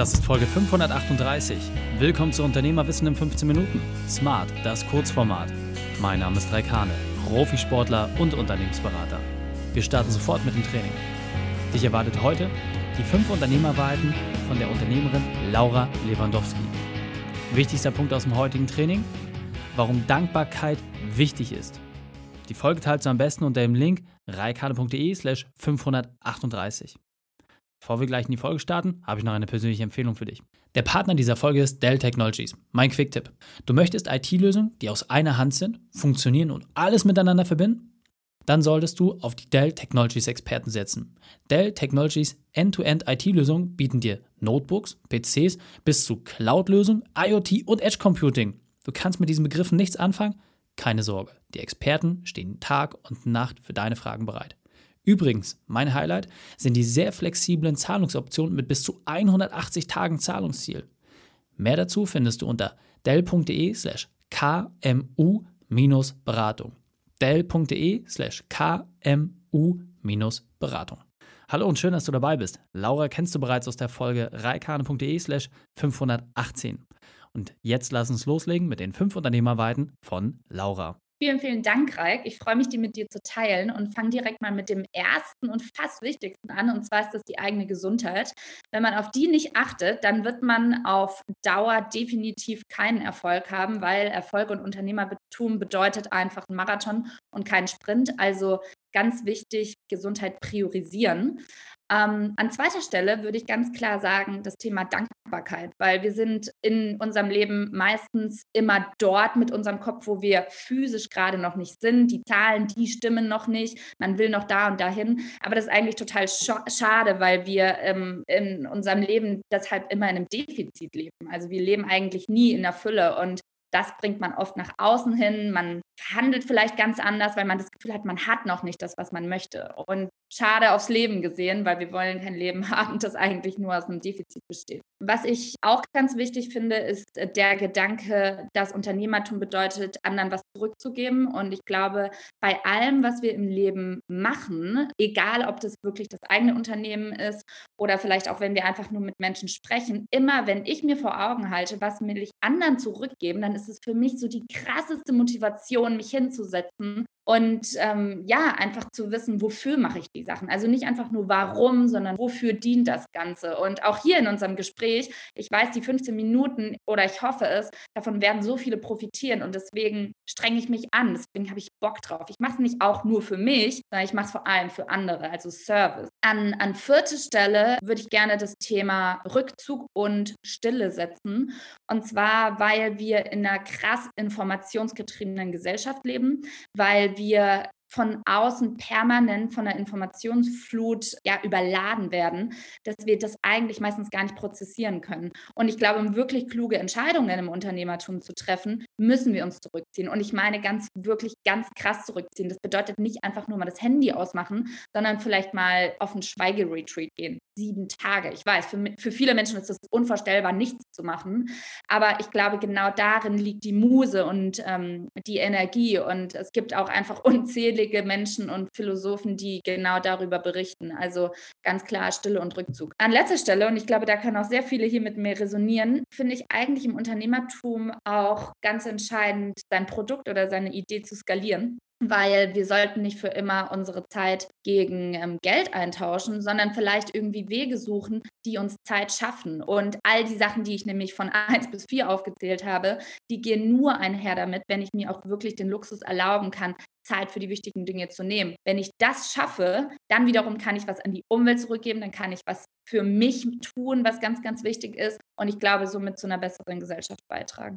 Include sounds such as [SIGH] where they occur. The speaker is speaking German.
Das ist Folge 538. Willkommen zu Unternehmerwissen in 15 Minuten. Smart, das Kurzformat. Mein Name ist Raikane, Profisportler und Unternehmensberater. Wir starten sofort mit dem Training. Dich erwartet heute die 5 Unternehmerwahrheiten von der Unternehmerin Laura Lewandowski. Wichtigster Punkt aus dem heutigen Training, warum Dankbarkeit wichtig ist. Die Folge teilst du am besten unter dem Link reikane.de slash 538. Bevor wir gleich in die Folge starten, habe ich noch eine persönliche Empfehlung für dich. Der Partner dieser Folge ist Dell Technologies. Mein Quick-Tipp. Du möchtest IT-Lösungen, die aus einer Hand sind, funktionieren und alles miteinander verbinden? Dann solltest du auf die Dell Technologies Experten setzen. Dell Technologies End-to-End IT-Lösungen bieten dir Notebooks, PCs bis zu Cloud-Lösungen, IoT und Edge Computing. Du kannst mit diesen Begriffen nichts anfangen? Keine Sorge. Die Experten stehen Tag und Nacht für deine Fragen bereit. Übrigens, mein Highlight sind die sehr flexiblen Zahlungsoptionen mit bis zu 180 Tagen Zahlungsziel. Mehr dazu findest du unter dell.de slash kmu-beratung. dell.de slash kmu-beratung. Hallo und schön, dass du dabei bist. Laura kennst du bereits aus der Folge reikane.de slash 518. Und jetzt lass uns loslegen mit den fünf Unternehmerweiten von Laura. Vielen, vielen Dank, Raik. Ich freue mich, die mit dir zu teilen und fange direkt mal mit dem ersten und fast wichtigsten an. Und zwar ist das die eigene Gesundheit. Wenn man auf die nicht achtet, dann wird man auf Dauer definitiv keinen Erfolg haben, weil Erfolg und Unternehmertum bedeutet einfach ein Marathon und kein Sprint. Also ganz wichtig, Gesundheit priorisieren. Ähm, an zweiter Stelle würde ich ganz klar sagen, das Thema Dankbarkeit, weil wir sind in unserem Leben meistens immer dort mit unserem Kopf, wo wir physisch gerade noch nicht sind. Die Zahlen, die stimmen noch nicht. Man will noch da und dahin. Aber das ist eigentlich total schade, weil wir ähm, in unserem Leben deshalb immer in einem Defizit leben. Also wir leben eigentlich nie in der Fülle und das bringt man oft nach außen hin. Man handelt vielleicht ganz anders, weil man das Gefühl hat, man hat noch nicht das, was man möchte. Und schade aufs Leben gesehen, weil wir wollen kein Leben [LAUGHS] haben, das eigentlich nur aus einem Defizit besteht. Was ich auch ganz wichtig finde, ist der Gedanke, dass Unternehmertum bedeutet, anderen was zurückzugeben. Und ich glaube, bei allem, was wir im Leben machen, egal ob das wirklich das eigene Unternehmen ist oder vielleicht auch, wenn wir einfach nur mit Menschen sprechen, immer wenn ich mir vor Augen halte, was will ich anderen zurückgeben, dann ist es für mich so die krasseste Motivation, mich hinzusetzen und ähm, ja, einfach zu wissen, wofür mache ich die Sachen. Also nicht einfach nur warum, sondern wofür dient das Ganze. Und auch hier in unserem Gespräch, ich weiß, die 15 Minuten oder ich hoffe es, davon werden so viele profitieren und deswegen strenge ich mich an. Deswegen habe ich Bock drauf. Ich mache es nicht auch nur für mich, sondern ich mache es vor allem für andere, also Service. An, an vierte Stelle würde ich gerne das Thema Rückzug und Stille setzen. Und zwar, weil wir in einer krass informationsgetriebenen Gesellschaft leben, wir von außen permanent von der Informationsflut ja überladen werden, dass wir das eigentlich meistens gar nicht prozessieren können. Und ich glaube, um wirklich kluge Entscheidungen im Unternehmertum zu treffen, müssen wir uns zurückziehen. Und ich meine ganz wirklich ganz krass zurückziehen. Das bedeutet nicht einfach nur mal das Handy ausmachen, sondern vielleicht mal auf einen Schweigeretreat gehen. Sieben Tage. Ich weiß, für, für viele Menschen ist es unvorstellbar, nichts zu machen. Aber ich glaube, genau darin liegt die Muse und ähm, die Energie. Und es gibt auch einfach [LAUGHS] unzählige unzählige Menschen und Philosophen, die genau darüber berichten. Also ganz klar Stille und Rückzug. An letzter Stelle, und ich glaube, da können auch sehr viele hier mit mir resonieren, finde ich eigentlich im Unternehmertum auch ganz entscheidend, sein Produkt oder seine Idee zu skalieren weil wir sollten nicht für immer unsere Zeit gegen ähm, Geld eintauschen, sondern vielleicht irgendwie Wege suchen, die uns Zeit schaffen. Und all die Sachen, die ich nämlich von [LAUGHS] 1 bis 4 aufgezählt habe, die gehen nur einher damit, wenn ich mir auch wirklich den Luxus erlauben kann, Zeit für die wichtigen Dinge zu nehmen. Wenn ich das schaffe, dann wiederum kann ich was an die Umwelt zurückgeben, dann kann ich was für mich tun, was ganz, ganz wichtig ist. Und ich glaube, somit zu einer besseren Gesellschaft beitragen.